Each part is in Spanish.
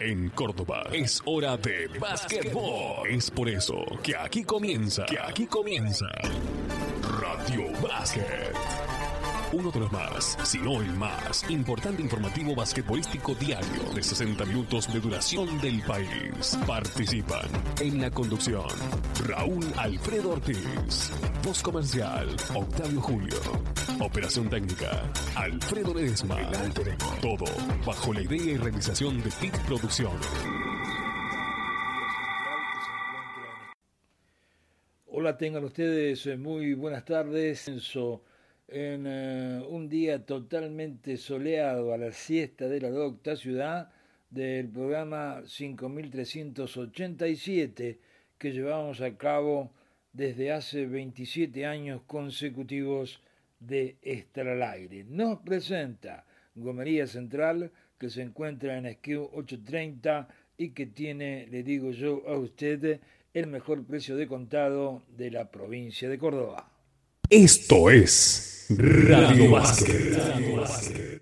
En Córdoba es hora de básquetbol. Es por eso que aquí comienza, que aquí comienza Radio Básquet. Uno de los más, si no el más, importante informativo basquetbolístico diario de 60 minutos de duración del país. Participan en la conducción Raúl Alfredo Ortiz, voz comercial Octavio Julio, operación técnica Alfredo Ledesma. Todo bajo la idea y realización de TIC Producciones. Hola, tengan ustedes eh, muy buenas tardes. En eh, un día totalmente soleado a la siesta de la docta ciudad del programa 5387 que llevamos a cabo desde hace 27 años consecutivos de Estar al Aire. Nos presenta Gomería Central que se encuentra en SKU 830 y que tiene, le digo yo a usted, el mejor precio de contado de la provincia de Córdoba. Esto es Radio Básquet.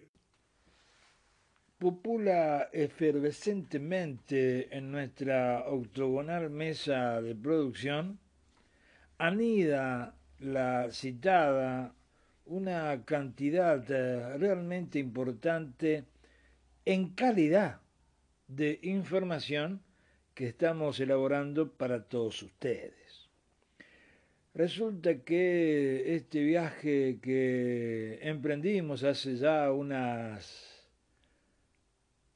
Popula efervescentemente en nuestra octogonal mesa de producción, anida la citada una cantidad eh, realmente importante en calidad de información que estamos elaborando para todos ustedes. Resulta que este viaje que emprendimos hace ya unas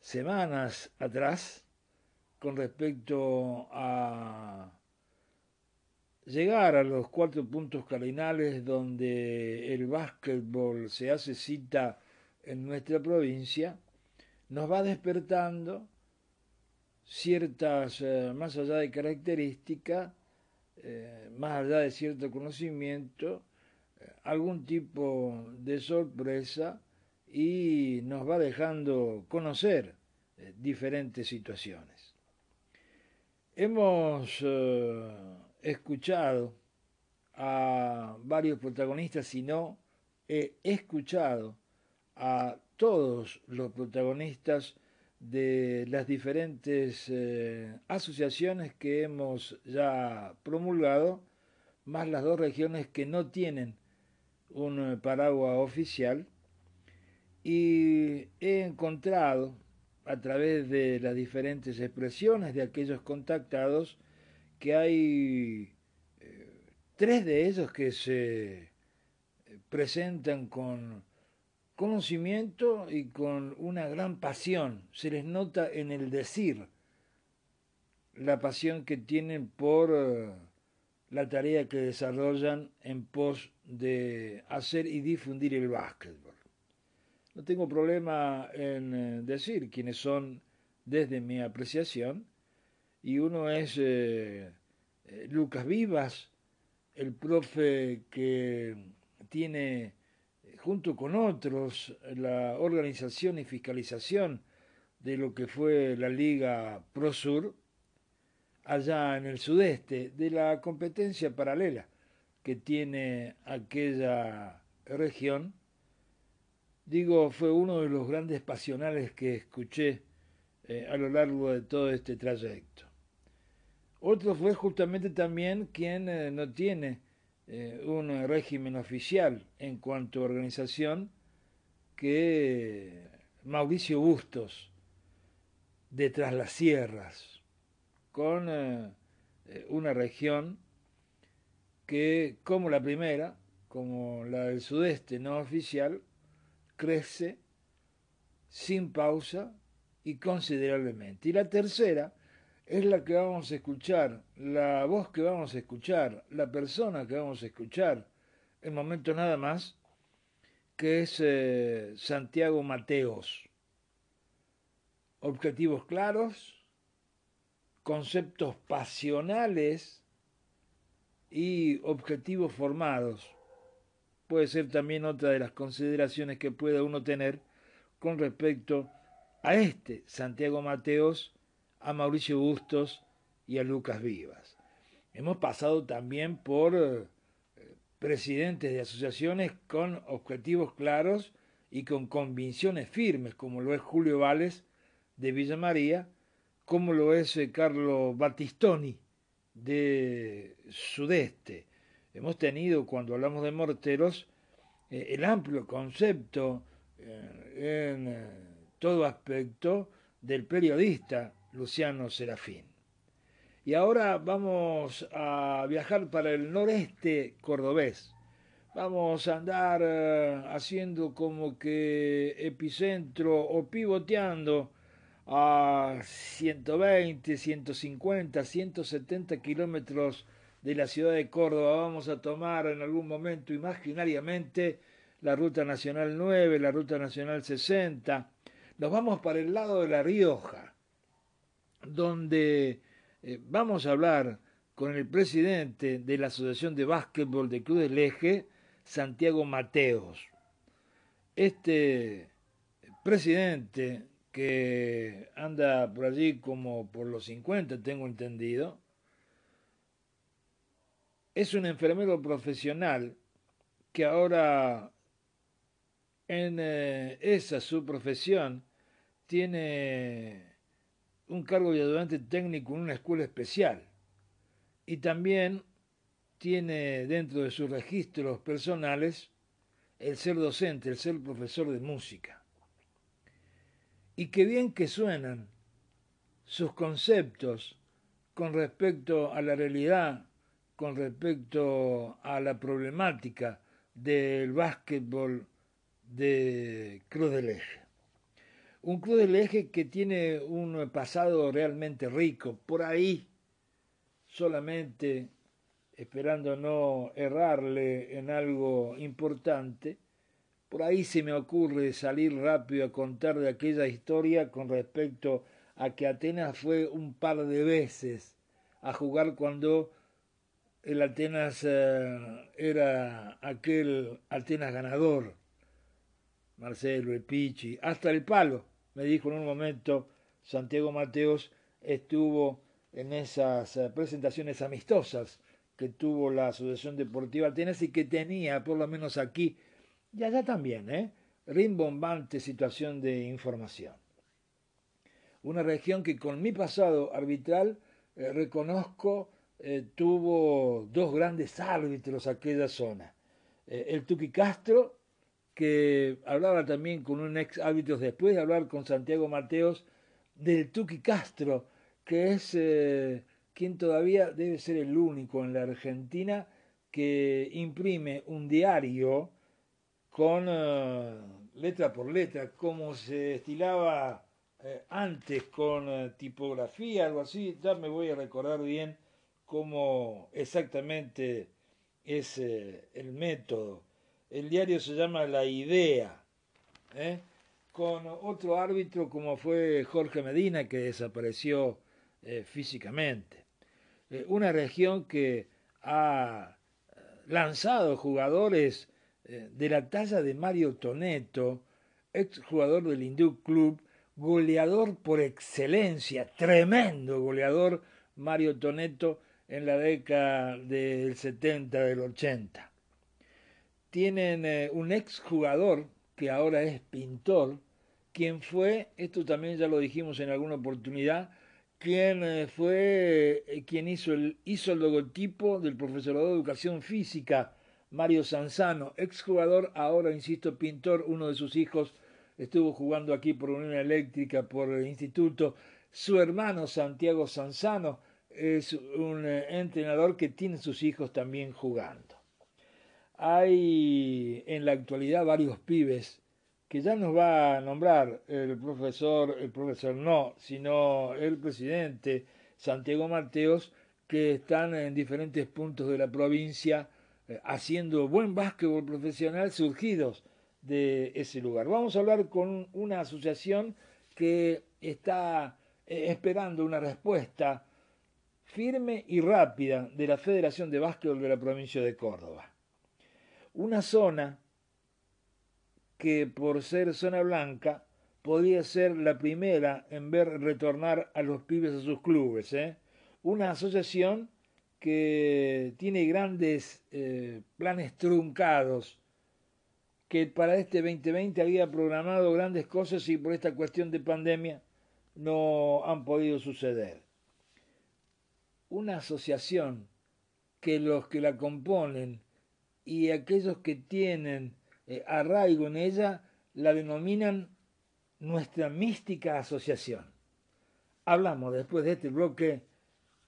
semanas atrás con respecto a llegar a los cuatro puntos cardinales donde el básquetbol se hace cita en nuestra provincia, nos va despertando ciertas, eh, más allá de características, eh, más allá de cierto conocimiento, eh, algún tipo de sorpresa y nos va dejando conocer diferentes situaciones. Hemos escuchado a varios protagonistas, sino he escuchado a todos los protagonistas de las diferentes eh, asociaciones que hemos ya promulgado, más las dos regiones que no tienen un paraguas oficial, y he encontrado a través de las diferentes expresiones de aquellos contactados que hay eh, tres de ellos que se eh, presentan con conocimiento y con una gran pasión. Se les nota en el decir la pasión que tienen por eh, la tarea que desarrollan en pos de hacer y difundir el básquetbol. No tengo problema en decir quiénes son desde mi apreciación y uno es eh, eh, Lucas Vivas, el profe que tiene eh, junto con otros la organización y fiscalización de lo que fue la Liga ProSur allá en el sudeste, de la competencia paralela que tiene aquella región. Digo, fue uno de los grandes pasionales que escuché a lo largo de todo este trayecto. Otro fue justamente también quien eh, no tiene eh, un régimen oficial en cuanto a organización que Mauricio Bustos, de Tras las Sierras, con eh, una región que, como la primera, como la del sudeste no oficial, crece sin pausa y considerablemente. Y la tercera, es la que vamos a escuchar, la voz que vamos a escuchar, la persona que vamos a escuchar, el momento nada más, que es eh, Santiago Mateos. Objetivos claros, conceptos pasionales y objetivos formados. Puede ser también otra de las consideraciones que pueda uno tener con respecto a este Santiago Mateos a Mauricio Bustos y a Lucas Vivas. Hemos pasado también por eh, presidentes de asociaciones con objetivos claros y con convicciones firmes, como lo es Julio Vales de Villa María, como lo es eh, Carlo Battistoni de Sudeste. Hemos tenido, cuando hablamos de morteros, eh, el amplio concepto en todo aspecto del periodista Luciano Serafín. Y ahora vamos a viajar para el noreste cordobés. Vamos a andar eh, haciendo como que epicentro o pivoteando a 120, 150, 170 kilómetros de la ciudad de Córdoba. Vamos a tomar en algún momento imaginariamente la Ruta Nacional 9, la Ruta Nacional 60. Nos vamos para el lado de La Rioja, donde eh, vamos a hablar con el presidente de la Asociación de Básquetbol de Cruz del Eje, Santiago Mateos. Este presidente que anda por allí como por los 50, tengo entendido, es un enfermero profesional que ahora en eh, esa su profesión tiene un cargo de ayudante técnico en una escuela especial y también tiene dentro de sus registros personales el ser docente, el ser profesor de música. Y qué bien que suenan sus conceptos con respecto a la realidad, con respecto a la problemática del básquetbol de Cruz del Eje. Un Cruz del Eje que tiene un pasado realmente rico. Por ahí, solamente esperando no errarle en algo importante, por ahí se me ocurre salir rápido a contar de aquella historia con respecto a que Atenas fue un par de veces a jugar cuando el Atenas eh, era aquel Atenas ganador, Marcelo, el Pichi, hasta el palo me dijo en un momento Santiago Mateos, estuvo en esas eh, presentaciones amistosas que tuvo la Asociación Deportiva Atenas y que tenía, por lo menos aquí, y allá también, ¿eh? rimbombante situación de información. Una región que con mi pasado arbitral eh, reconozco eh, tuvo dos grandes árbitros aquella zona. el Tuqui Castro que hablaba también con un ex árbitro después de hablar con Santiago Mateos del Tuqui Castro, que es eh, quien todavía debe ser el único en la Argentina que imprime un diario con eh, letra por letra, como se estilaba eh, antes con tipografía, algo así, ya me voy a recordar bien cómo exactamente es el método el diario se llama La Idea, ¿eh? con otro árbitro como fue Jorge Medina, que desapareció eh, físicamente. Eh, una región que ha lanzado jugadores de la talla de Mario Toneto, ex jugador del Hindú Club, goleador por excelencia, tremendo goleador Mario Toneto en la década del 70, del 80 tienen eh, un ex jugador que ahora es pintor, quien fue, esto también ya lo dijimos en alguna oportunidad, quien eh, fue eh, quien hizo el, hizo el logotipo del profesorado de educación física, Mario Sanzano, jugador, ahora insisto, pintor, uno de sus hijos estuvo jugando aquí por Unión Eléctrica, por el instituto, su hermano Santiago Sanzano es un entrenador que tiene sus hijos también jugando. Hay en la actualidad varios pibes que ya nos va a nombrar el profesor, el profesor no, sino el presidente Santiago Mateos, que están en diferentes puntos de la provincia eh, haciendo buen básquetbol profesional surgidos de ese lugar. Vamos a hablar con una asociación que está eh, esperando una respuesta firme y rápida de la Federación de Básquetbol de la provincia de Córdoba una zona que por ser zona blanca podría ser la primera en ver retornar a los pibes a sus clubes. ¿eh? Una asociación que tiene grandes eh, planes truncados, que para este 2020 había programado grandes cosas y por esta cuestión de pandemia no han podido suceder. Una asociación que los que la componen y aquellos que tienen eh, arraigo en ella la denominan nuestra mística asociación. Hablamos después de este bloque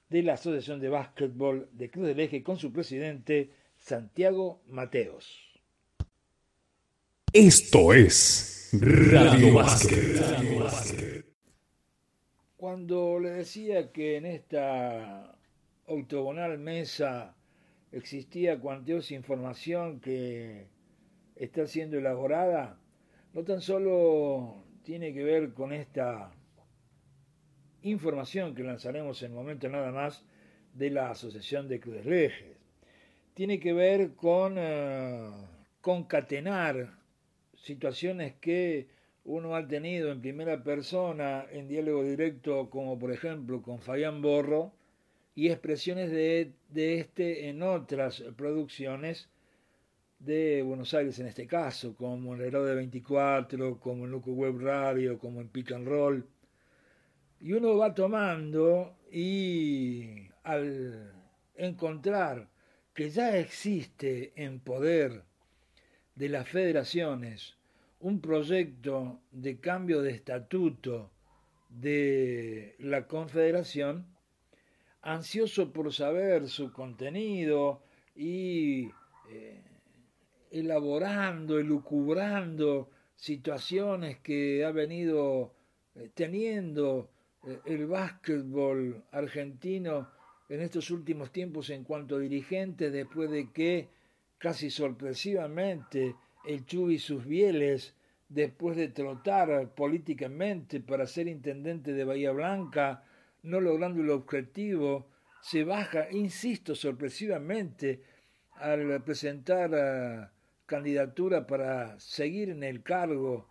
de la Asociación de Básquetbol de Cruz del Eje con su presidente Santiago Mateos. Esto es Radio Básquet. Cuando le decía que en esta octogonal mesa existía cuantiosa información que está siendo elaborada, no tan solo tiene que ver con esta información que lanzaremos en el momento nada más de la Asociación de Cruz Lejes. Tiene que ver con eh, concatenar situaciones que uno ha tenido en primera persona en diálogo directo, como por ejemplo con Fabián Borro, y expresiones de, de este en otras producciones de Buenos Aires en este caso, como en el de 24, como en Luco Web Radio, como en Pick and Roll. Y uno va tomando y al encontrar que ya existe en poder de las federaciones un proyecto de cambio de estatuto de la confederación, ansioso por saber su contenido y eh, elaborando, elucubrando situaciones que ha venido eh, teniendo eh, el básquetbol argentino en estos últimos tiempos en cuanto a dirigentes, después de que casi sorpresivamente el Chu y sus bieles, después de trotar políticamente para ser intendente de Bahía Blanca, no logrando el objetivo, se baja, insisto, sorpresivamente al presentar candidatura para seguir en el cargo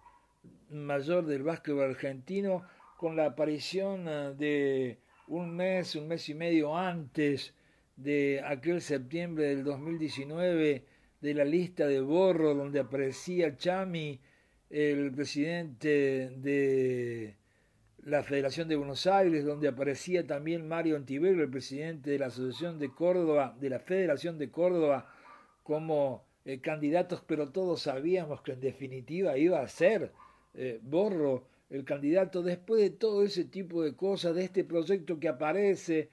mayor del básquetbol argentino con la aparición eh, de un mes, un mes y medio antes de aquel septiembre del 2019 de la lista de Borro donde aparecía Chami, el presidente de la Federación de Buenos Aires, donde aparecía también Mario Antivero, el presidente de la Asociación de Córdoba, de la Federación de Córdoba, como eh, candidatos, pero todos sabíamos que en definitiva iba a ser eh, Borro el candidato después de todo ese tipo de cosas, de este proyecto que aparece.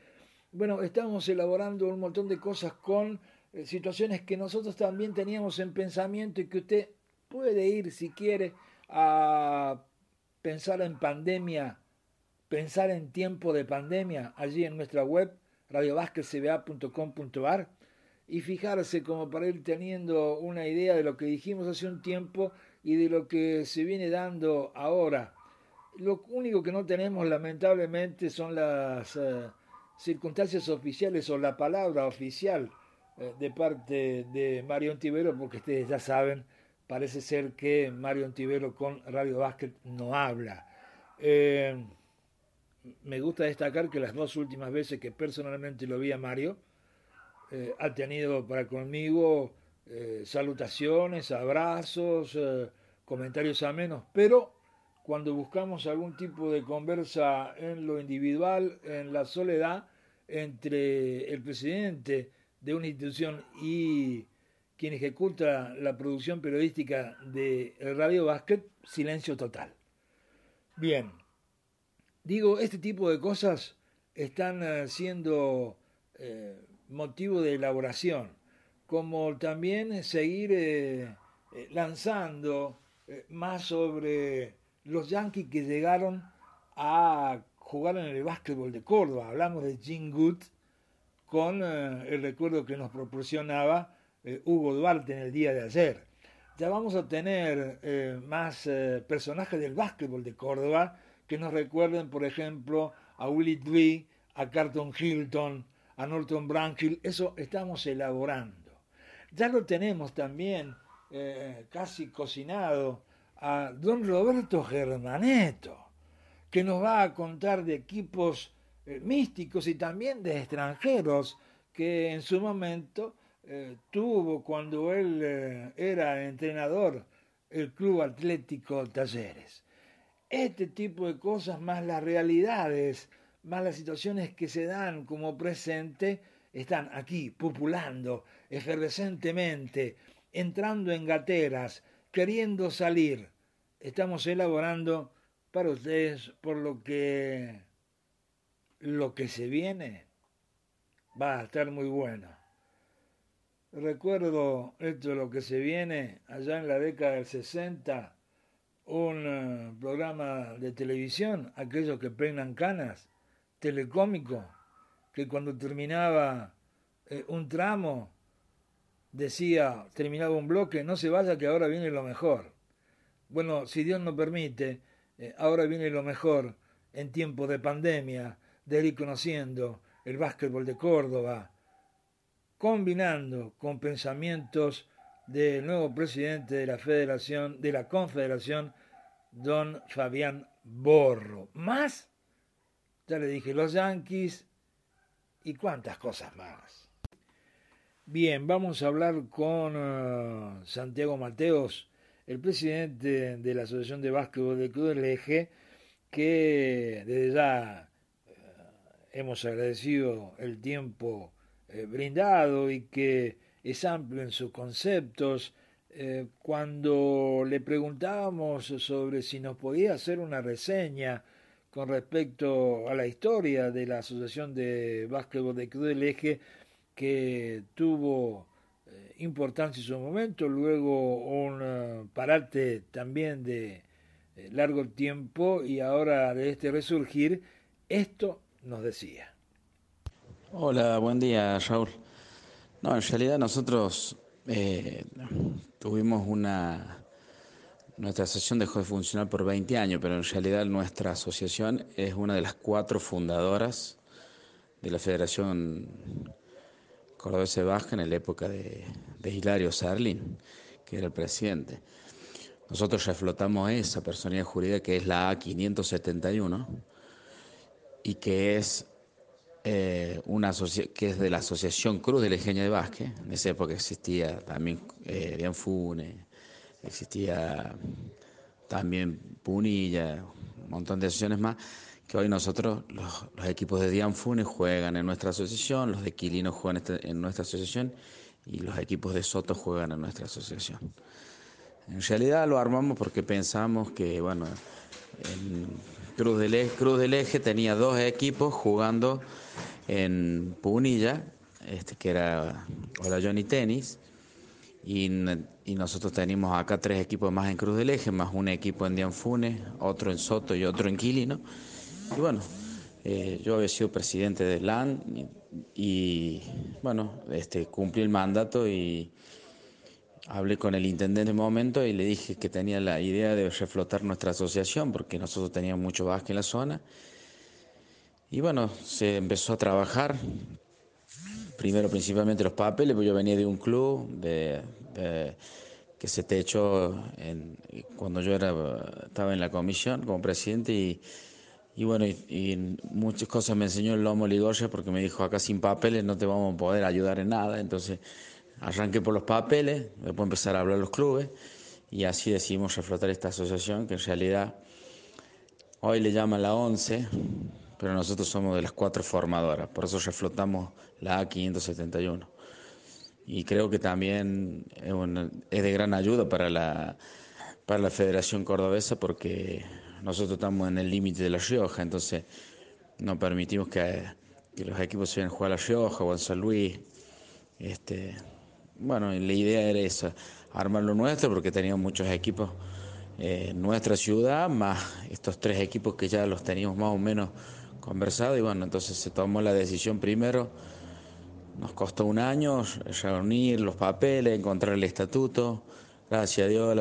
Bueno, estamos elaborando un montón de cosas con eh, situaciones que nosotros también teníamos en pensamiento y que usted puede ir si quiere a pensar en pandemia, pensar en tiempo de pandemia allí en nuestra web radiovasquecba.com.ar y fijarse como para ir teniendo una idea de lo que dijimos hace un tiempo y de lo que se viene dando ahora. Lo único que no tenemos lamentablemente son las eh, circunstancias oficiales o la palabra oficial eh, de parte de Mario Ontivero, porque ustedes ya saben, parece ser que Mario Ontivero con Radio Básquet no habla. Eh, me gusta destacar que las dos últimas veces que personalmente lo vi a Mario, eh, ha tenido para conmigo eh, salutaciones, abrazos, eh, comentarios amenos, pero cuando buscamos algún tipo de conversa en lo individual, en la soledad, entre el presidente de una institución y quien ejecuta la producción periodística de Radio Basket, silencio total. Bien, digo, este tipo de cosas están siendo motivo de elaboración, como también seguir eh, eh, lanzando eh, más sobre los Yankees que llegaron a jugar en el básquetbol de Córdoba. Hablamos de Jim Good con el recuerdo que nos proporcionaba Hugo Duarte en el día de ayer. Ya vamos a tener más personajes del básquetbol de Córdoba que nos recuerden, por ejemplo, a Willie Dwee, a Carlton Hilton, a Norton Branchill, eso estamos elaborando. Ya lo tenemos también eh, casi cocinado a don Roberto Germaneto, que nos va a contar de equipos eh, místicos y también de extranjeros que en su momento eh, tuvo cuando él era entrenador el Club Atlético Talleres. Este tipo de cosas, más las realidades, más las situaciones que se dan como presente, están aquí, populando efervescentemente, entrando en gateras, queriendo salir. Estamos elaborando para ustedes por lo que lo que se viene va a estar muy bueno. Recuerdo esto lo que se viene allá en la década del 60, un eh, programa de televisión, aquellos que peinan canas, telecómico, que cuando terminaba eh, un tramo decía, terminaba un bloque, no se vaya que ahora viene lo mejor. Bueno, si Dios nos permite, eh, ahora viene lo mejor en tiempo de pandemia, de ir conociendo el básquetbol de Córdoba, combinando con pensamientos del nuevo presidente de la Federación, de la Confederación, don Fabián Borro. Más, ya le dije, los Yankees y cuántas cosas más. Bien, vamos a hablar con uh, Santiago Mateos, el presidente de la Asociación de Básquetbol de Cruz del Eje, que desde ya uh, hemos agradecido el tiempo eh, brindado y que es amplio en sus conceptos. Eh, cuando le preguntábamos sobre si nos podía hacer una reseña con respecto a la historia de la Asociación de Básquetbol de Cruz del Eje, que tuvo eh, importancia en su momento, luego un parate también de largo tiempo y ahora de este resurgir, esto nos decía. Hola, buen día, Raúl. No, en realidad nosotros eh, tuvimos una... Nuestra asociación dejó de funcionar por 20 años, pero en realidad nuestra asociación es una de las cuatro fundadoras de la Federación Cordobesa Baja en la época de, de Hilario Sarlin, que era el presidente. Nosotros reflotamos esa personalidad jurídica que es la A571 y que es eh, una que es de la Asociación Cruz de Legeña de Vázquez. En esa época existía también eh, existía también Punilla, un montón de asociaciones más, que hoy nosotros, los, equipos de Dianfune juegan en nuestra asociación, los de Quilino juegan este, en nuestra asociación y los equipos de Soto juegan en nuestra asociación. En realidad lo armamos porque pensamos que, bueno, Cruz del, Eje, Cruz del Eje tenía dos equipos jugando en Punilla, este, que era Hola Johnny Tennis, y, nosotros tenemos acá tres equipos más en Cruz del Eje, más un equipo en Dianfune, otro en Soto y otro en Quilino. Y bueno, eh, yo había sido presidente del LAN y, bueno, este, cumplí el mandato y hablé con el intendente en momento y le dije que tenía la idea de reflotar nuestra asociación porque nosotros teníamos mucho básquet en la zona. Y bueno, se empezó a trabajar, primero principalmente los papeles, porque yo venía de un club de, que se te echó cuando yo era, estaba en la comisión como presidente y, y bueno, y, muchas cosas me enseñó el Lomo Ligoya porque me dijo, acá sin papeles no te vamos a poder ayudar en nada, entonces arranqué por los papeles, después empezar a hablar los clubes y así decidimos reflotar esta asociación que en realidad hoy le llaman la ONCE, pero nosotros somos de las cuatro formadoras, por eso reflotamos la A571. Y creo que también es, de gran ayuda para la, para la Federación Cordobesa porque nosotros estamos en el límite de La Rioja, entonces no permitimos que, los equipos se vayan a jugar a La Rioja o en San Luis. Este, bueno, la idea era esa, armar lo nuestro porque teníamos muchos equipos en nuestra ciudad, más estos tres equipos que ya los teníamos más o menos conversado y bueno, entonces se tomó la decisión primero, nos costó un año reunir los papeles, encontrar el estatuto, gracias a Dios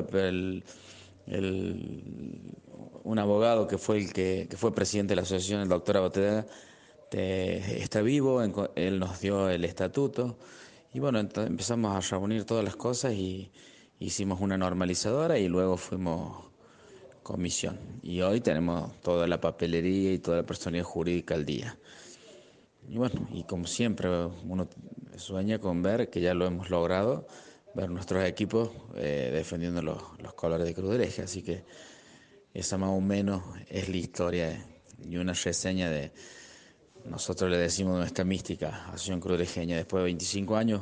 un abogado que fue el que, fue presidente de la asociación, el doctor Aboteda, está vivo, él nos dio el estatuto y bueno, empezamos a reunir todas las cosas y hicimos una normalizadora y luego fuimos comisión. Y hoy tenemos toda la papelería y toda la personalidad jurídica al día. Y bueno, y como siempre, uno sueña con ver que ya lo hemos logrado, ver nuestros equipos eh, defendiendo los, colores de Cruz del Eje. Así que esa más o menos es la historia y una reseña de, nosotros le decimos nuestra mística, Asociación Cruz Genia, después de 25 años,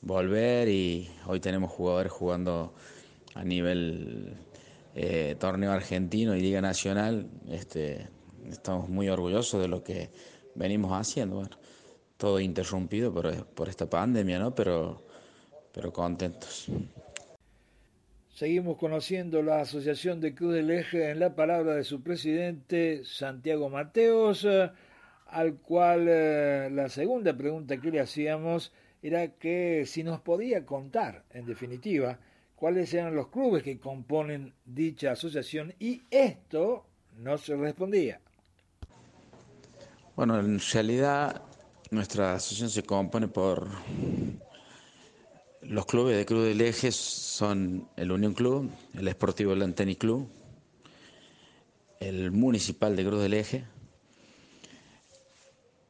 volver y hoy tenemos jugadores jugando a nivel eh, torneo argentino y Liga Nacional, este, estamos muy orgullosos de lo que venimos haciendo, todo interrumpido por, por esta pandemia, ¿no? Pero, pero contentos. Seguimos conociendo la Asociación de Cruz del Eje en la palabra de su presidente Santiago Mateos, al cual eh, la segunda pregunta que le hacíamos era que si nos podía contar, en definitiva, cuáles eran los clubes que componen dicha asociación y esto no se respondía. Bueno, en realidad nuestra asociación se compone por los clubes de Cruz del Eje son el Unión Club, el Esportivo Lanteni Club, el Municipal de Cruz del Eje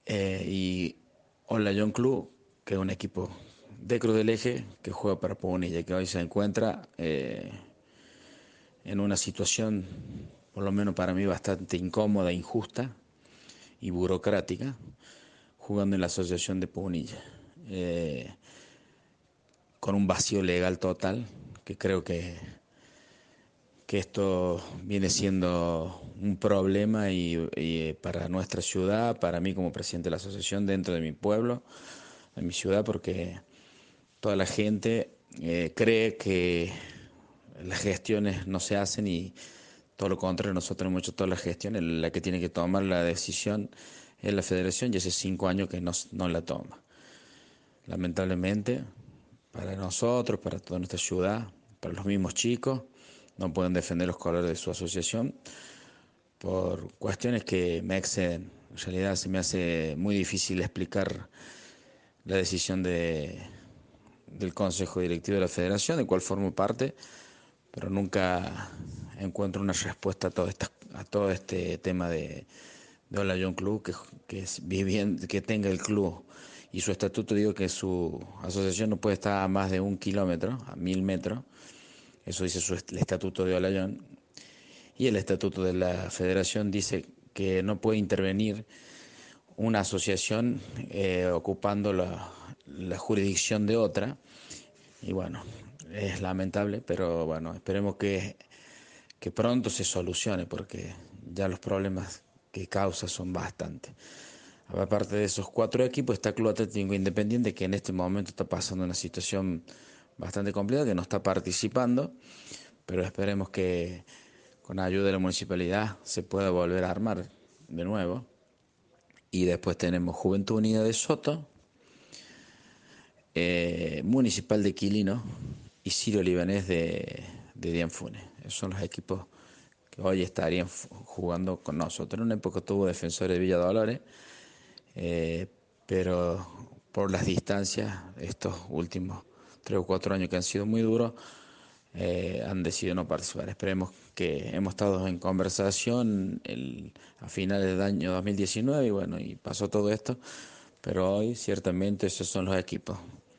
eh, y Olayón Club, que es un equipo de Cruz del Eje que juega para Punilla, que hoy se encuentra eh, en una situación, por lo menos para mí, bastante incómoda, injusta y burocrática, jugando en la Asociación de Punilla. Eh, con un vacío legal total, que creo que, que esto viene siendo un problema y, eh, para nuestra ciudad, para mí como presidente de la asociación dentro de mi pueblo, de mi ciudad, porque toda la gente eh, cree que las gestiones no se hacen y todo lo contrario, nosotros hemos hecho todas las gestiones, la que tiene que tomar la decisión es la federación y hace cinco años que no, no la toma. Lamentablemente, para nosotros, para toda nuestra ciudad, para los mismos chicos, no pueden defender los colores de su asociación por cuestiones que me exceden. En realidad se me hace muy difícil explicar la decisión de, del Consejo Directivo de la Federación, de cual formo parte, pero nunca encuentro una respuesta a todo, esta, a todo este tema de, de Hola John Club, que, que, es que tenga el club y su estatuto digo que su asociación no puede estar a más de un kilómetro, a mil metros, eso dice su, el estatuto de Olayón, y el estatuto de la federación dice que no puede intervenir una asociación eh, ocupando la, jurisdicción de otra, y bueno, es lamentable, pero bueno, esperemos que, que pronto se solucione, porque ya los problemas que causa son bastantes. Aparte de esos cuatro equipos está Club Atlético Independiente que en este momento está pasando una situación bastante complicada, que no está participando, pero esperemos que con ayuda de la municipalidad se pueda volver a armar de nuevo. Y después tenemos Juventud Unida de Soto, eh, Municipal de Quilino y Sirio Libanés de, de Dianfune. Esos son los equipos que hoy estarían jugando con nosotros. En una época tuvo defensores de Villa Dolores eh, pero por las distancias, estos últimos tres o cuatro años que han sido muy duros, eh, han decidido no participar. Esperemos que hemos estado en conversación a finales del año 2019 y bueno, y pasó todo esto, pero hoy ciertamente esos son los equipos,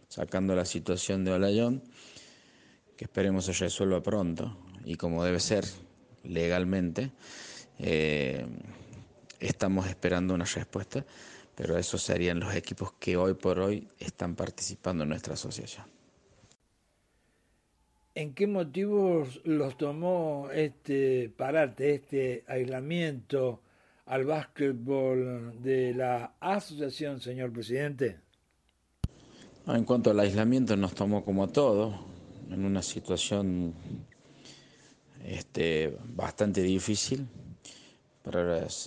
sacando la situación de Olayón, que esperemos se resuelva pronto y como debe ser legalmente, eh, estamos esperando una respuesta pero esos serían los equipos que hoy por hoy están participando en nuestra asociación. ¿En qué motivos los tomó este parate, este aislamiento al básquetbol de la asociación, señor presidente? En cuanto al aislamiento, nos tomó como todo, en una situación este, bastante difícil,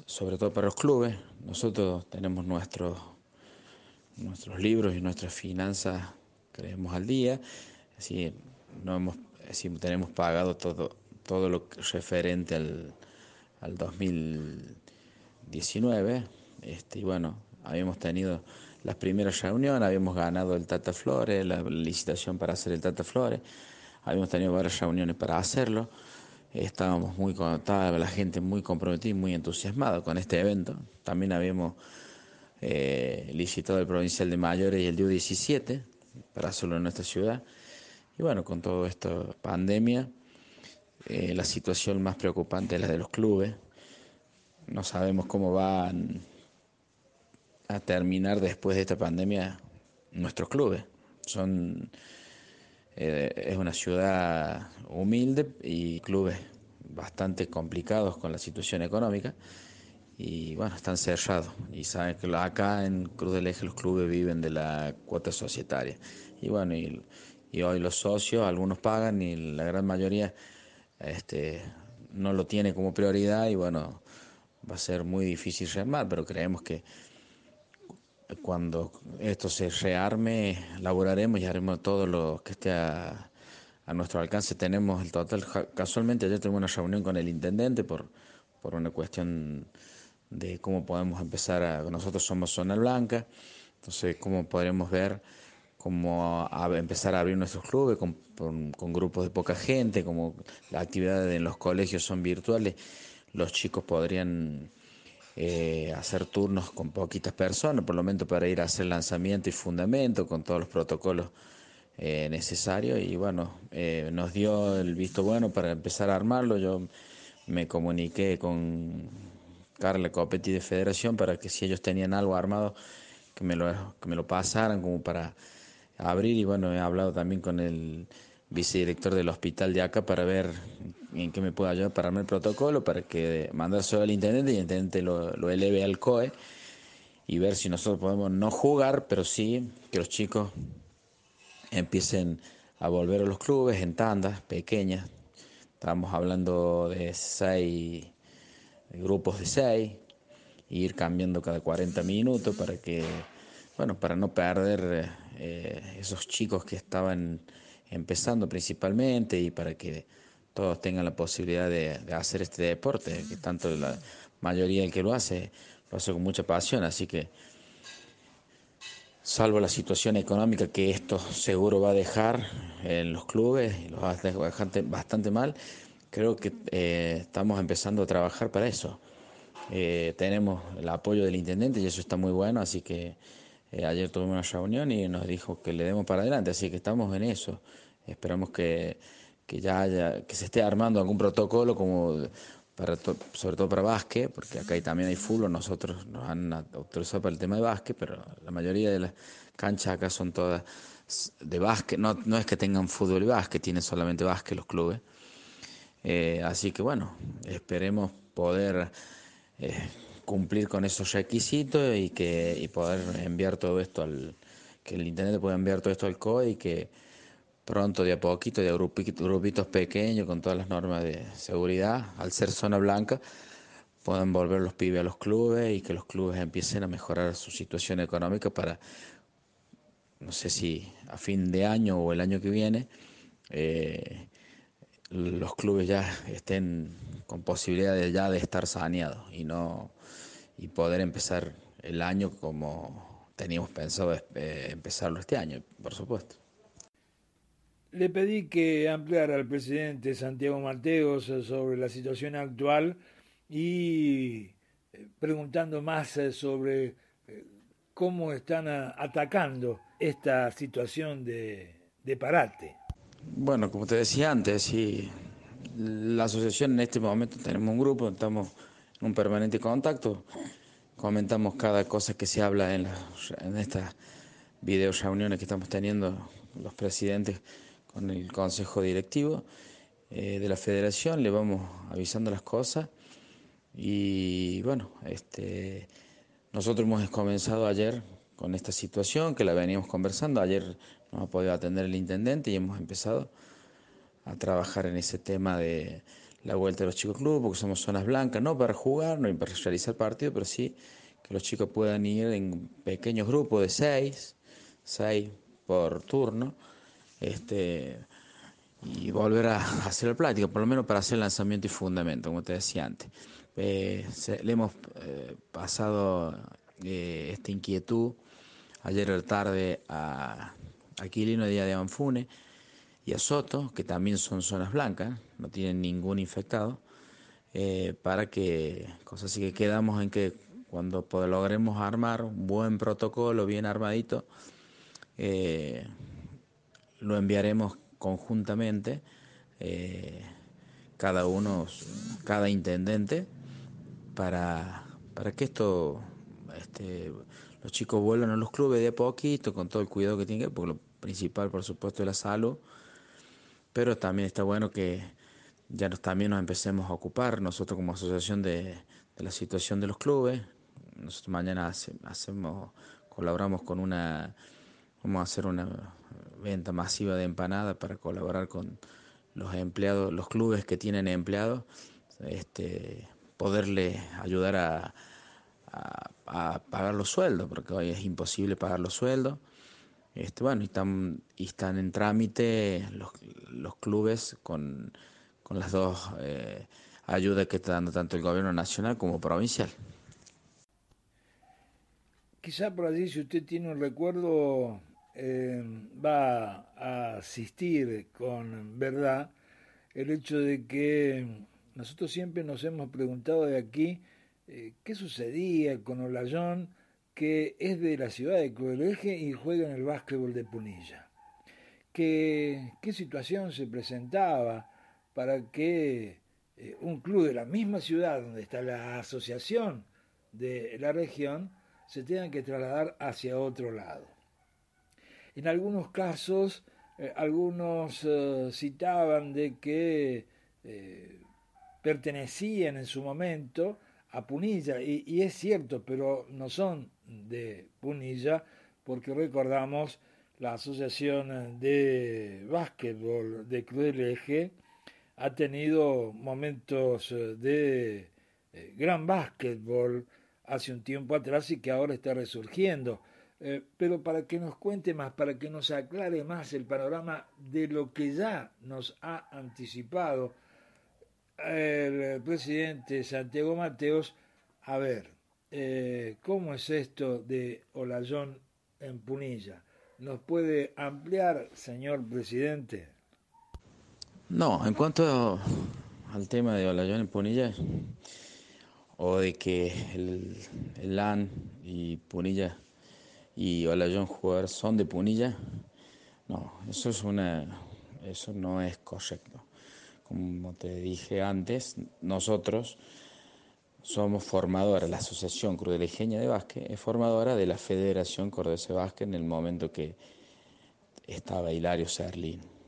sobre todo para los clubes, nosotros tenemos nuestros, nuestros libros y nuestras finanzas, creemos al día, así, no hemos, tenemos pagado todo, todo lo referente al, al 2019. Este, y bueno, habíamos tenido las primeras reuniones, habíamos ganado el Tata Flores, la licitación para hacer el Tata Flores, habíamos tenido varias reuniones para hacerlo estábamos muy estaba la gente muy comprometida y muy entusiasmada con este evento. También habíamos eh, licitado el provincial de mayores y el DIU 17 para hacerlo en nuestra ciudad. Y bueno, con todo esto pandemia, eh, la situación más preocupante es la de los clubes. No sabemos cómo van a terminar después de esta pandemia nuestros clubes. Son, eh, es una ciudad humilde y clubes bastante complicados con la situación económica y bueno, están cerrados. Y saben que acá en Cruz del Eje los clubes viven de la cuota societaria. Y bueno, y, hoy los socios, algunos pagan y la gran mayoría este, no lo tiene como prioridad y bueno, va a ser muy difícil rearmar, pero creemos que cuando esto se rearme, laboraremos y haremos todo lo que esté a, a nuestro alcance. Tenemos el total, casualmente ayer tuvimos una reunión con el intendente por, por una cuestión de cómo podemos empezar a, nosotros somos zona blanca, entonces cómo podremos ver cómo empezar a abrir nuestros clubes con, con, grupos de poca gente, como las actividades en los colegios son virtuales, los chicos podrían eh, hacer turnos con poquitas personas, por lo menos para ir a hacer lanzamiento y fundamento con todos los protocolos eh, necesarios. Y bueno, eh, nos dio el visto bueno para empezar a armarlo, yo me comuniqué con Carla Copetti de Federación para que si ellos tenían algo armado, que me lo, que me lo pasaran como para abrir. Y bueno, he hablado también con el vicedirector del hospital de acá para ver en qué me puede ayudar para el protocolo, para que mandárselo al intendente y el intendente lo, eleve al COE y ver si nosotros podemos no jugar, pero sí que los chicos empiecen a volver a los clubes en tandas pequeñas. Estamos hablando de seis grupos de seis, ir cambiando cada 40 minutos para que, bueno, para no perder eh, esos chicos que estaban empezando principalmente y para que todos tengan la posibilidad de, hacer este deporte, que tanto la mayoría del que lo hace, lo hace con mucha pasión, así que salvo la situación económica que esto seguro va a dejar en los clubes, los va a dejar bastante, bastante mal, creo que eh, estamos empezando a trabajar para eso. Eh, tenemos el apoyo del intendente y eso está muy bueno, así que eh, ayer tuvimos una reunión y nos dijo que le demos para adelante, así que estamos en eso. Esperamos que, que ya haya, que se esté armando algún protocolo como para sobre todo para básquet, porque acá también hay fútbol, nosotros nos han autorizado para el tema de básquet, pero la mayoría de las canchas acá son todas de básquet, no, no es que tengan fútbol y básquet, tienen solamente básquet los clubes. Eh, así que bueno, esperemos poder eh, cumplir con esos requisitos y que y poder enviar todo esto al que el internet pueda enviar todo esto al COE y que pronto de a poquito, de grupitos, grupitos pequeños con todas las normas de seguridad, al ser zona blanca, puedan volver los pibes a los clubes y que los clubes empiecen a mejorar su situación económica para, no sé si a fin de año o el año que viene, eh, los clubes ya estén con posibilidad ya de estar saneados y no y poder empezar el año como teníamos pensado eh, empezarlo este año, por supuesto. Le pedí que ampliara al presidente Santiago Mateos sobre la situación actual y eh, preguntando más eh, sobre cómo están atacando esta situación de, de parate. Bueno, como te decía antes, sí, la asociación en este momento tenemos un grupo, estamos un permanente contacto, comentamos cada cosa que se habla en, estas video reuniones que estamos teniendo los presidentes con el consejo directivo eh, de la federación, le vamos avisando las cosas. Y bueno, este, nosotros hemos comenzado ayer con esta situación que la veníamos conversando, ayer no ha podido atender el intendente y hemos empezado a trabajar en ese tema de la vuelta de los chicos clubes, porque somos zonas blancas, no para jugar, no para realizar partido, pero sí que los chicos puedan ir en pequeños grupos de seis, seis por turno, este, y volver a hacer el plático, por lo menos para hacer lanzamiento y fundamento, como te decía antes. Eh, le hemos eh, pasado eh, esta inquietud ayer tarde a Aquilino Día de Anfune y a Soto, que también son zonas blancas, no tienen ningún infectado, eh, para que, cosas así que quedamos en que cuando logremos armar un buen protocolo, bien armadito, eh, lo enviaremos conjuntamente, eh, cada uno, cada intendente, para, para que esto, este, los chicos vuelvan a los clubes de a poquito, con todo el cuidado que tienen, porque lo principal, por supuesto, es la salud, pero también está bueno que ya nos, también nos empecemos a ocupar, nosotros como asociación, de, la situación de los clubes. Nosotros mañana hacemos, colaboramos con una, vamos a hacer una venta masiva de empanadas para colaborar con los empleados, los clubes que tienen empleados, este, poderle ayudar a, pagar los sueldos, porque hoy es imposible pagar los sueldos. Este, bueno, y están, están en trámite los, los clubes con, con las dos eh, ayudas que está dando tanto el gobierno nacional como provincial. Quizá por allí, si usted tiene un recuerdo, eh, va a asistir con verdad el hecho de que nosotros siempre nos hemos preguntado de aquí eh, qué sucedía con Olayón, que es de la ciudad de Eje y juega en el básquetbol de Punilla. ¿Qué, qué situación se presentaba para que eh, un club de la misma ciudad donde está la asociación de la región se tenga que trasladar hacia otro lado? En algunos casos, eh, algunos eh, citaban de que pertenecían en su momento a Punilla, y, es cierto, pero no son de Punilla, porque recordamos la Asociación de Básquetbol de Cruz Eje ha tenido momentos eh, de eh, gran básquetbol hace un tiempo atrás y que ahora está resurgiendo. Eh, pero para que nos cuente más, para que nos aclare más el panorama de lo que ya nos ha anticipado el presidente Santiago Mateos, a ver, ¿cómo es esto de Olayón en Punilla? ¿Nos puede ampliar, señor presidente? No, en cuanto al tema de Olayón en Punilla, o de que el, LAN y Punilla y Olayón jugador son de Punilla, no, eso es una, eso no es correcto. Como te dije antes, nosotros somos formadora, la Asociación Crudelejeña de Básquet es formadora de la Federación Cordese Básquet en el momento que estaba Hilario Serlín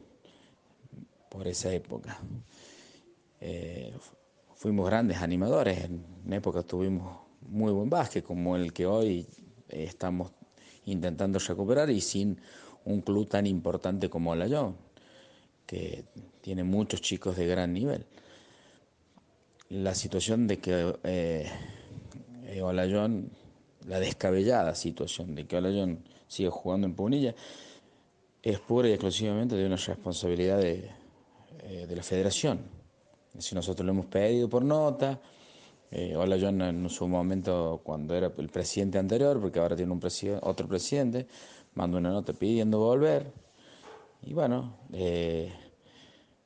por esa época. Eh, fuimos grandes animadores, en época tuvimos muy buen básquet, como el que hoy estamos intentando recuperar y sin un club tan importante como Olayón, que tiene muchos chicos de gran nivel. La situación de que eh, Olayón, la descabellada situación de que Olayón sigue jugando en Punilla, es pura y exclusivamente de una responsabilidad de, eh, de la federación. Si nosotros lo hemos pedido por nota, eh, hola en su momento cuando era el presidente anterior, porque ahora tiene un otro presidente, mandó una nota pidiendo volver. Y bueno, eh,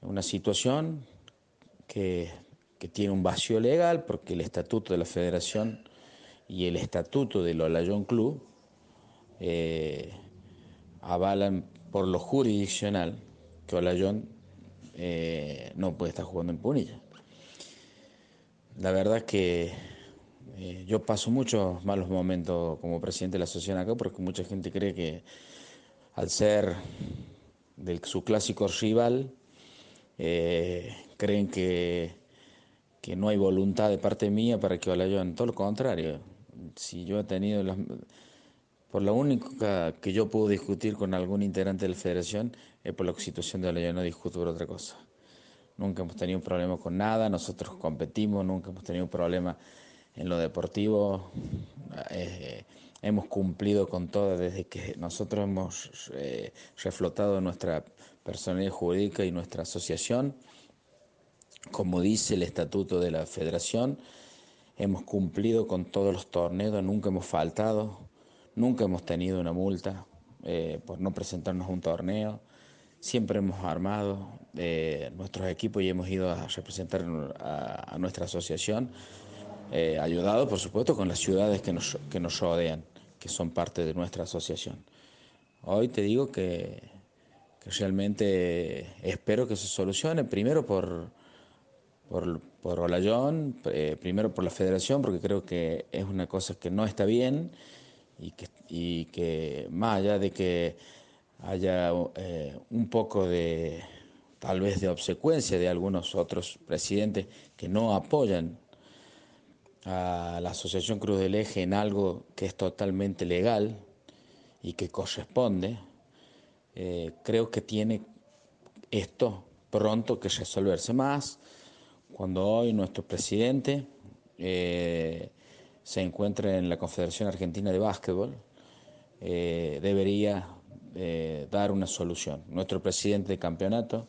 una situación que, que, tiene un vacío legal porque el estatuto de la federación y el estatuto del Olayón Club eh, avalan por lo jurisdiccional que Olayón eh, no puede estar jugando en Punilla. La verdad es que eh, yo paso muchos malos momentos como presidente de la asociación acá porque mucha gente cree que al ser de su clásico rival, eh, creen que, que no hay voluntad de parte mía para que en todo lo contrario. Si yo he tenido las, por la única que yo puedo discutir con algún integrante de la federación es por la situación de Olayón, no discuto por otra cosa. Nunca hemos tenido un problema con nada, nosotros competimos, nunca hemos tenido un problema en lo deportivo. Eh, hemos cumplido con todo desde que nosotros hemos eh, reflotado nuestra personalidad jurídica y nuestra asociación. Como dice el estatuto de la federación, hemos cumplido con todos los torneos, nunca hemos faltado, nunca hemos tenido una multa eh, por no presentarnos a un torneo. Siempre hemos armado eh, nuestros equipos y hemos ido a representar a, nuestra asociación, eh, ayudado por supuesto con las ciudades que nos, que rodean, que son parte de nuestra asociación. Hoy te digo que, realmente espero que se solucione, primero por, por, por eh, primero por la federación, porque creo que es una cosa que no está bien y que, y que más allá de que haya eh, un poco de, tal vez de obsecuencia de algunos otros presidentes que no apoyan a la Asociación Cruz del Eje en algo que es totalmente legal y que corresponde, eh, creo que tiene esto pronto que resolverse. Más cuando hoy nuestro presidente eh, se encuentra en la Confederación Argentina de Básquetbol, eh, debería dar una solución. Nuestro presidente de campeonato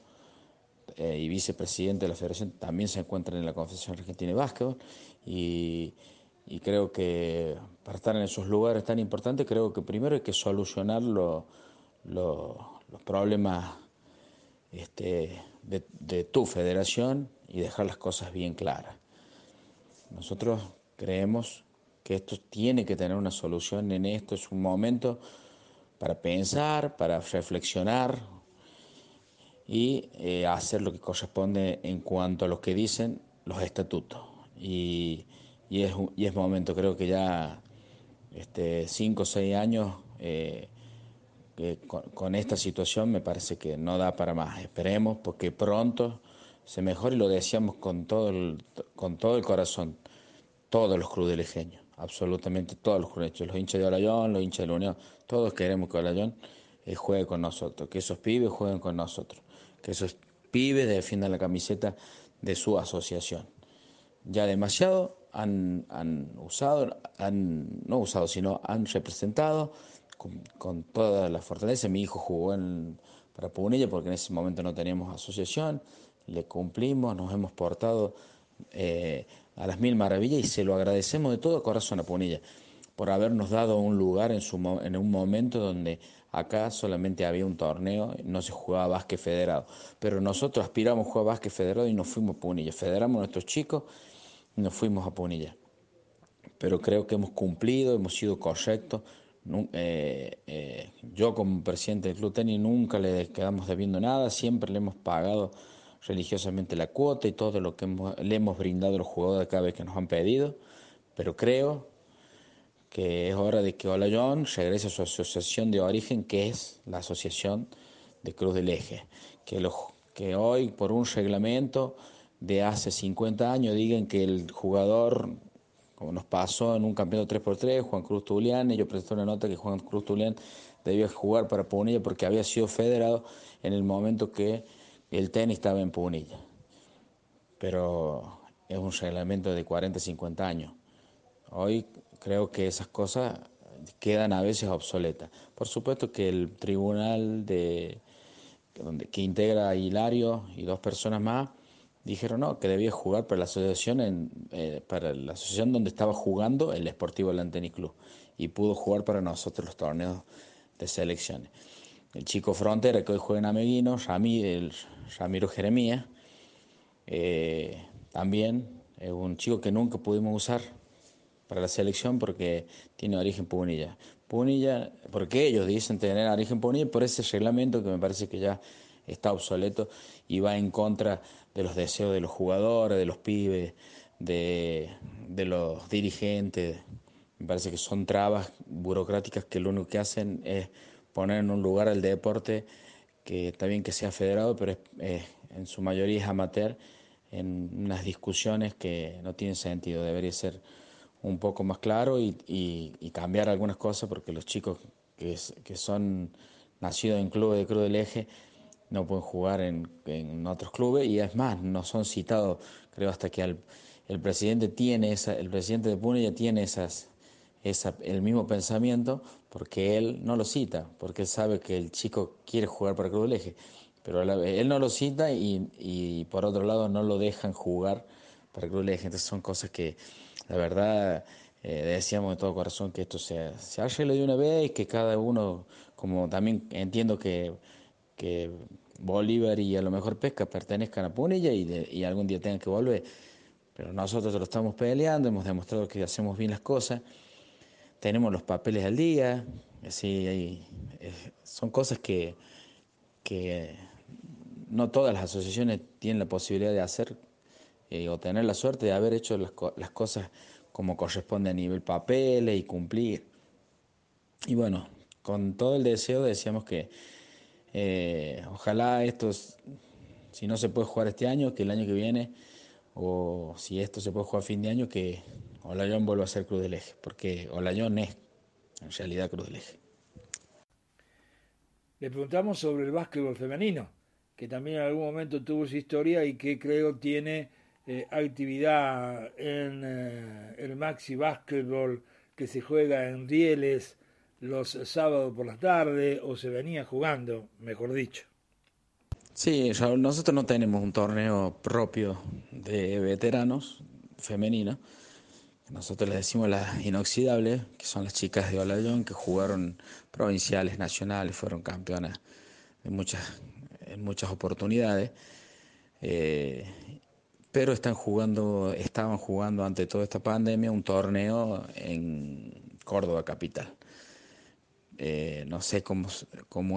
y vicepresidente de la federación también se encuentran en la Confederación Argentina de Básquetbol y, creo que para estar en esos lugares tan importantes, creo que primero hay que solucionar los problemas este, de, tu federación y dejar las cosas bien claras. Nosotros creemos que esto tiene que tener una solución en esto, es un momento para pensar, para reflexionar y eh, hacer lo que corresponde en cuanto a lo que dicen los estatutos y, es, y es momento, creo que ya este, cinco o seis años eh, con, esta situación me parece que no da para más. Esperemos porque pronto se mejore y lo deseamos con todo el, con todo el corazón, todos los crudelejeños, absolutamente todos los crudelejeños, los hinchas de Olayón, los hinchas de la Unión, todos queremos que Olayón eh, juegue con nosotros, que esos pibes jueguen con nosotros, que esos pibes defiendan la camiseta de su asociación ya demasiado han, han usado, han, no usado, sino han representado con, toda la fortaleza. Mi hijo jugó en, para Punilla porque en ese momento no teníamos asociación, le cumplimos, nos hemos portado eh, a las mil maravillas y se lo agradecemos de todo corazón a Punilla por habernos dado un lugar en, un momento donde acá solamente había un torneo, no se jugaba básquet federado. Pero nosotros aspiramos a jugar básquet federado y nos fuimos a Punilla. Federamos a nuestros chicos nos fuimos a Punilla. Pero creo que hemos cumplido, hemos sido correctos. Eh, eh, yo como presidente del Club Tenis nunca le quedamos debiendo nada, siempre le hemos pagado religiosamente la cuota y todo lo que le hemos brindado a los jugadores cada vez que nos han pedido, pero creo que es hora de que Olayón regrese a su asociación de origen, que es la Asociación de Cruz del Eje, que, que hoy por un reglamento de hace 50 años digan que el jugador, como nos pasó en un campeonato 3x3, Juan Cruz Tulián, yo presenté una nota que Juan Cruz Tulián debía jugar para Punilla porque había sido federado en el momento que el tenis estaba en Punilla. Pero es un reglamento de 40, 50 años. Hoy creo que esas cosas quedan a veces obsoletas. Por supuesto que el tribunal de, que integra a Hilario y dos personas más dijeron no, que debía jugar para la asociación en, eh, para la asociación donde estaba jugando el Sportivo Lanteni Club y pudo jugar para nosotros los torneos de selecciones. El chico frontera que hoy juega en Ameguino, el Ramiro Jeremías, eh, también es un chico que nunca pudimos usar para la selección porque tiene origen Punilla. Punilla, porque ellos dicen tener origen Punilla por ese reglamento que me parece que ya está obsoleto y va en contra de los deseos de los jugadores, de los pibes, de, los dirigentes. Me parece que son trabas burocráticas que lo único que hacen es poner en un lugar el deporte que está bien que sea federado, pero en su mayoría es amateur, en unas discusiones que no tienen sentido. Debería ser un poco más claro y, cambiar algunas cosas porque los chicos que, son nacidos en clubes de Cruz del Eje no pueden jugar en, otros clubes y es más, no son citados, creo, hasta que el presidente tiene esa, el presidente de Pune ya tiene esas, esa, el mismo pensamiento porque él no lo cita, porque él sabe que el chico quiere jugar para Cruz del Eje, pero él no lo cita y, por otro lado no lo dejan jugar para Cruz del Eje, entonces son cosas que la verdad eh, decíamos de todo corazón que esto se, se arregle de una vez y que cada uno, como también entiendo que que Bolívar y a lo mejor Pesca pertenezcan a Punilla y, y algún día tengan que volver. Pero nosotros lo estamos peleando, hemos demostrado que hacemos bien las cosas, tenemos los papeles al día, así, eh, son cosas que, que no todas las asociaciones tienen la posibilidad de hacer eh, o tener la suerte de haber hecho las, las cosas como corresponde a nivel papeles y cumplir. Y bueno, con todo el deseo decíamos que eh, ojalá esto, si no se puede jugar este año, que el año que viene, o si esto se puede jugar a fin de año, que Olayón vuelva a ser Cruz del Eje, porque Olayón es en realidad Cruz del Eje. Le preguntamos sobre el básquetbol femenino, que también en algún momento tuvo su historia y que creo tiene eh, actividad en eh, el Maxi Básquetbol que se juega en Rieles los sábados por la tarde o se venía jugando, mejor dicho. Sí, nosotros no tenemos un torneo propio de veteranos femenino. Nosotros les decimos las inoxidables, que son las chicas de Olayón que jugaron provinciales, nacionales, fueron campeonas en muchas, en muchas oportunidades. Eh, pero están jugando, estaban jugando ante toda esta pandemia un torneo en Córdoba capital. Eh, no sé cómo,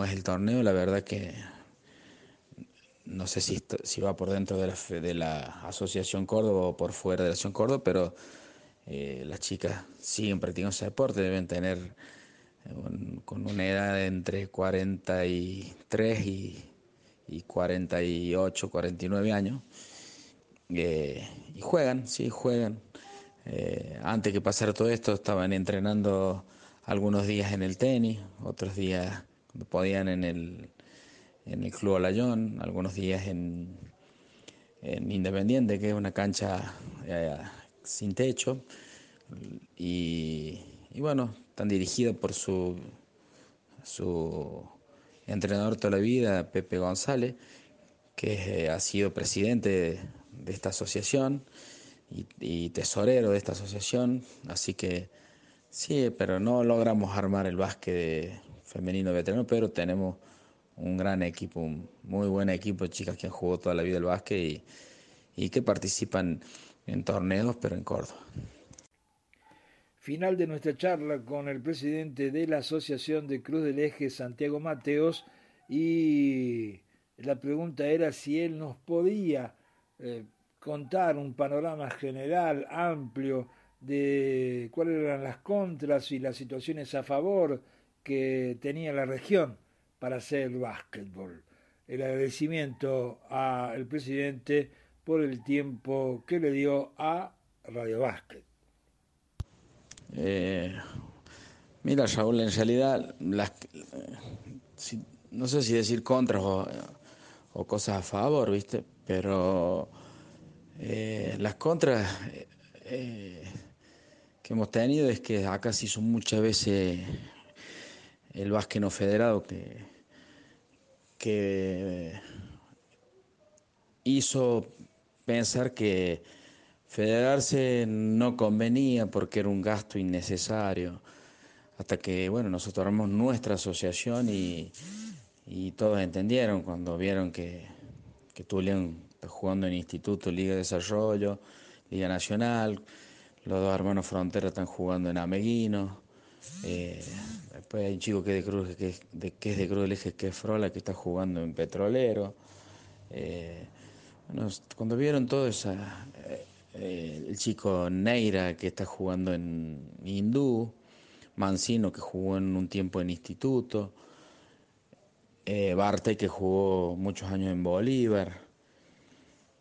es el torneo, la verdad que no sé si, si va por dentro de la, de la Asociación Córdoba o por fuera de la Asociación Córdoba, pero eh, las chicas siguen practicando ese deporte, deben tener eh, con una edad entre 43 y, y 48, 49 años, y juegan, sí, juegan. antes que pasara todo esto estaban entrenando algunos días en el tenis, otros días cuando podían en el, en el Club Olayón, algunos días en, en Independiente, que es una cancha eh, sin techo. Y, bueno, están dirigidos por su, su entrenador toda la vida, Pepe González, que eh, ha sido presidente de, esta asociación y, y, tesorero de esta asociación, así que Sí, pero no logramos armar el básquet femenino veterano, pero tenemos un gran equipo, un muy buen equipo de chicas que han jugado toda la vida el básquet y, que participan en torneos, pero en Córdoba. Final de nuestra charla con el presidente de la Asociación de Cruz del Eje, Santiago Mateos, y la pregunta era si él nos podía eh, contar un panorama general, amplio, de cuáles eran las contras y las situaciones a favor que tenía la región para hacer básquetbol. El agradecimiento al presidente por el tiempo que le dio a Radio Básquet. Eh, mira, Raúl, en realidad, las, no sé si decir contras o, cosas a favor, ¿viste? Pero eh, las contras eh, hemos tenido es que acá se hizo muchas veces el básquet no federado que, que hizo pensar que federarse no convenía porque era un gasto innecesario. Hasta que, bueno, nosotros armamos nuestra asociación y, todos entendieron cuando vieron que, que Tulián está jugando en Instituto, Liga de Desarrollo, Liga Nacional, los dos hermanos Frontera están jugando en Ameguino. Eh, después hay un chico que, de Cruz, que, de, que es de Cruz del Eje, que es Frola, que está jugando en Petrolero. Eh, cuando vieron todo eso, eh, el chico Neira, que está jugando en Hindú, Mancino, que jugó en un tiempo en Instituto, Barte, que jugó muchos años en Bolívar.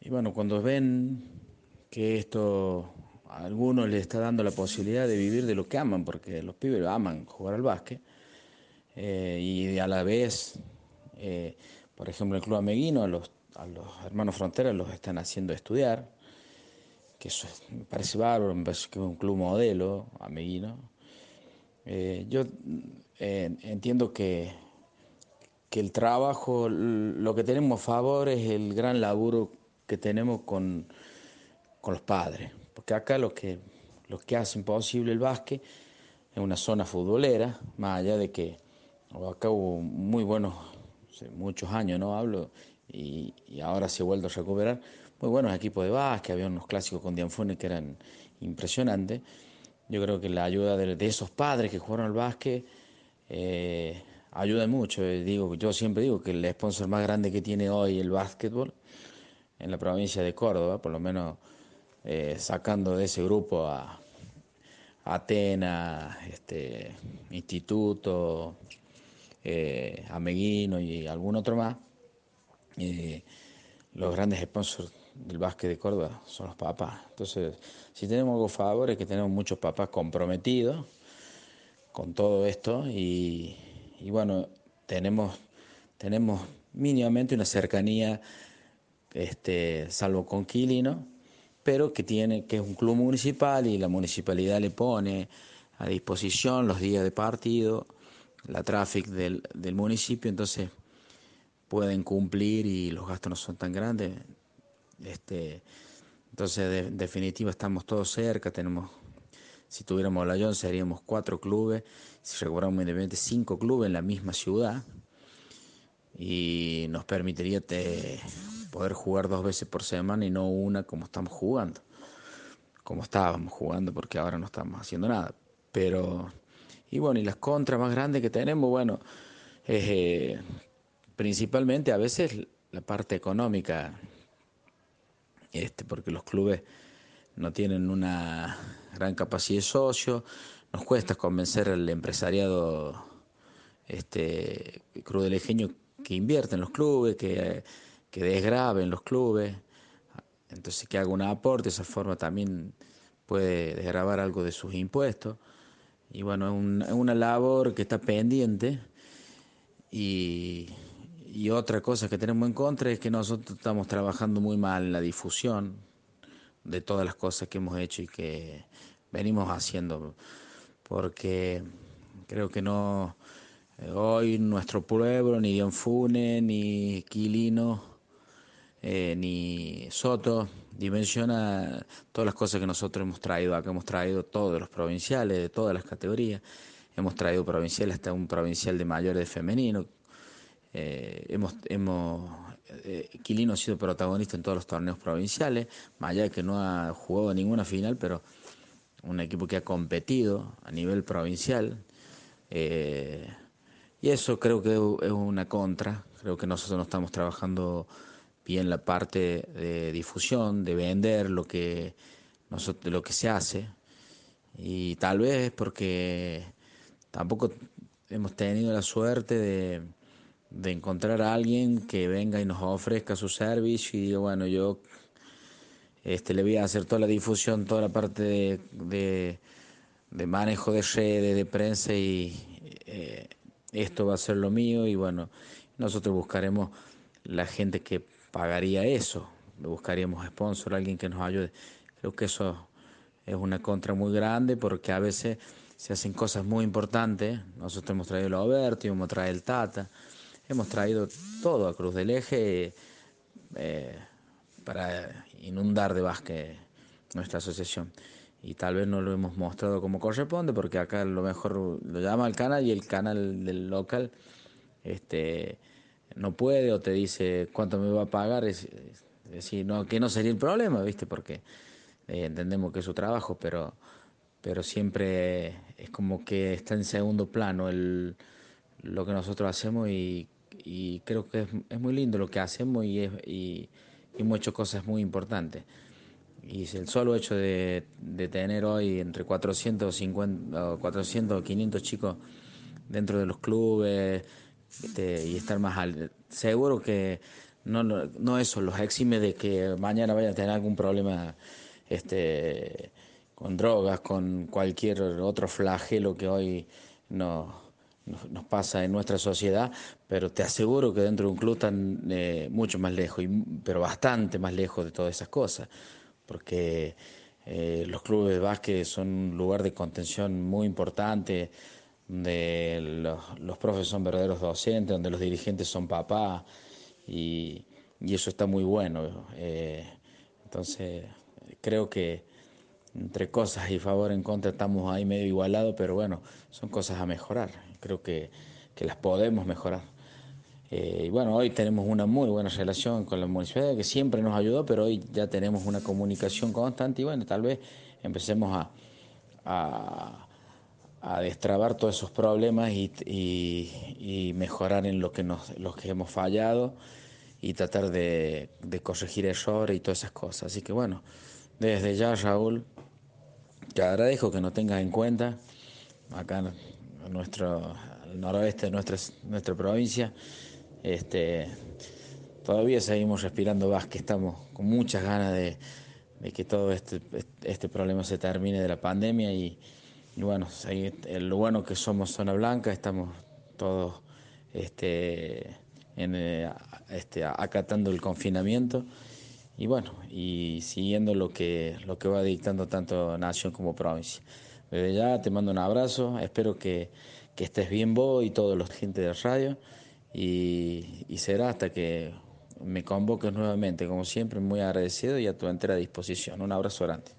Y bueno, cuando ven que esto a algunos les está dando la posibilidad de vivir de lo que aman, porque los pibes aman jugar al básquet, eh, y a la vez, eh, por ejemplo, el Club Ameguino, a los, a los hermanos Fronteras los están haciendo estudiar, que eso me parece bárbaro, me parece que es un club modelo, Ameguino. Eh, yo entiendo que, que el trabajo, lo que tenemos a favor es el gran laburo que tenemos con, con los padres porque acá lo que, lo que hacen posible el básquet es una zona futbolera, más allá de que acá hubo muy buenos, muchos años, ¿no? Hablo, y, ahora se ha vuelto a recuperar, muy buenos equipos de básquet, había unos clásicos con Dianfone que eran impresionantes. Yo creo que la ayuda de, esos padres que jugaron al básquet eh, ayuda mucho. Eh, digo, yo siempre digo que el sponsor más grande que tiene hoy el básquetbol en la provincia de Córdoba, por lo menos eh, sacando de ese grupo a, Atena, este, Instituto, eh, Ameguino y algún otro más. Eh, los grandes sponsors del básquet de Córdoba son los papás. Entonces, si tenemos algo favor es que tenemos muchos papás comprometidos con todo esto y, bueno, tenemos, tenemos mínimamente una cercanía, este, salvo con Quilino, pero que tiene, que es un club municipal y la municipalidad le pone a disposición los días de partido, la tráfico del, del municipio, entonces pueden cumplir y los gastos no son tan grandes. Este, entonces, en definitiva, estamos todos cerca, tenemos, si tuviéramos la John, seríamos cuatro clubes, si recordamos independiente, cinco clubes en la misma ciudad, y nos permitiría poder jugar dos veces por semana y no una como estamos jugando, como estábamos jugando, porque ahora no estamos haciendo nada. Pero, y bueno, y las contras más grandes que tenemos, bueno, eh, principalmente a veces la parte económica este, porque los clubes no tienen una gran capacidad de socio, nos cuesta convencer al empresariado este, crudelejeño que invierte en los clubes, que, que en los clubes, entonces que haga un aporte, de esa forma también puede desgrabar algo de sus impuestos. Y bueno, es una labor que está pendiente y y otra cosa que tenemos en contra es que nosotros estamos trabajando muy mal en la difusión de todas las cosas que hemos hecho y que venimos haciendo, porque creo que no, eh, hoy nuestro pueblo, ni Fune, ni Quilino, eh, ni Soto, dimensiona todas las cosas que nosotros hemos traído acá, hemos traído todos los provinciales, de todas las categorías, hemos traído provinciales hasta un provincial de mayores de femenino, eh, hemos, hemos eh, Quilino ha sido protagonista en todos los torneos provinciales, más allá de que no ha jugado ninguna final, pero un equipo que ha competido a nivel provincial. Eh, y eso creo que es una contra. Creo que nosotros no estamos trabajando bien la parte de difusión, de vender lo que, nosotros, lo que se hace. Y tal vez porque tampoco hemos tenido la suerte de de encontrar a alguien que venga y nos ofrezca su servicio y bueno, yo este, le voy a hacer toda la difusión, toda la parte de, de, manejo de redes, de prensa y eh, esto va a ser lo mío y bueno, nosotros buscaremos la gente que pagaría eso, buscaríamos sponsor, alguien que nos ayude. Creo que eso es una contra muy grande porque a veces se hacen cosas muy importantes. Nosotros hemos traído el Oberto, hemos traído el Tata, Hemos traído todo a Cruz del Eje eh, para inundar de básquet nuestra asociación. Y tal vez no lo hemos mostrado como corresponde, porque acá lo mejor lo llama el canal y el canal del local este, no puede o te dice cuánto me va a pagar. Es, decir, no, que no sería el problema, ¿viste? Porque eh, entendemos que es su trabajo, pero, pero siempre es como que está en segundo plano el, lo que nosotros hacemos y y creo que es, muy lindo lo que hacemos y, es, y, hemos hecho cosas muy importantes. Y el solo hecho de, tener hoy entre 450, 400 o 500 chicos dentro de los clubes este, y estar más al, seguro que no, no, eso los exime de que mañana vaya a tener algún problema este, con drogas, con cualquier otro flagelo que hoy no nos, pasa en nuestra sociedad, pero te aseguro que dentro de un club están eh, mucho más lejos, pero bastante más lejos de todas esas cosas, porque eh, los clubes de básquet son un lugar de contención muy importante, donde los, los profes son verdaderos docentes, donde los dirigentes son papás, y, eso está muy bueno. Eh, entonces, creo que entre cosas y favor en contra estamos ahí medio igualados, pero bueno, son cosas a mejorar creo que, las podemos mejorar. Eh, y bueno, hoy tenemos una muy buena relación con la municipalidad que siempre nos ayudó, pero hoy ya tenemos una comunicación constante y bueno, tal vez empecemos a, a, destrabar todos esos problemas y, y, mejorar en lo que, nos, los que hemos fallado y tratar de, de corregir errores y todas esas cosas. Así que bueno, desde ya Raúl, te agradezco que nos tengas en cuenta acá nuestro noroeste de nuestra, nuestra provincia. Este, todavía seguimos respirando que estamos con muchas ganas de, que todo este, este problema se termine de la pandemia y, bueno, lo bueno que somos zona blanca, estamos todos este, eh, este, acatando el confinamiento y bueno, y siguiendo lo que, lo que va dictando tanto nación como provincia. Ya te mando un abrazo, espero que, que estés bien vos y todos los gente de radio y, y será hasta que me convoques nuevamente, como siempre, muy agradecido y a tu entera disposición. Un abrazo grande.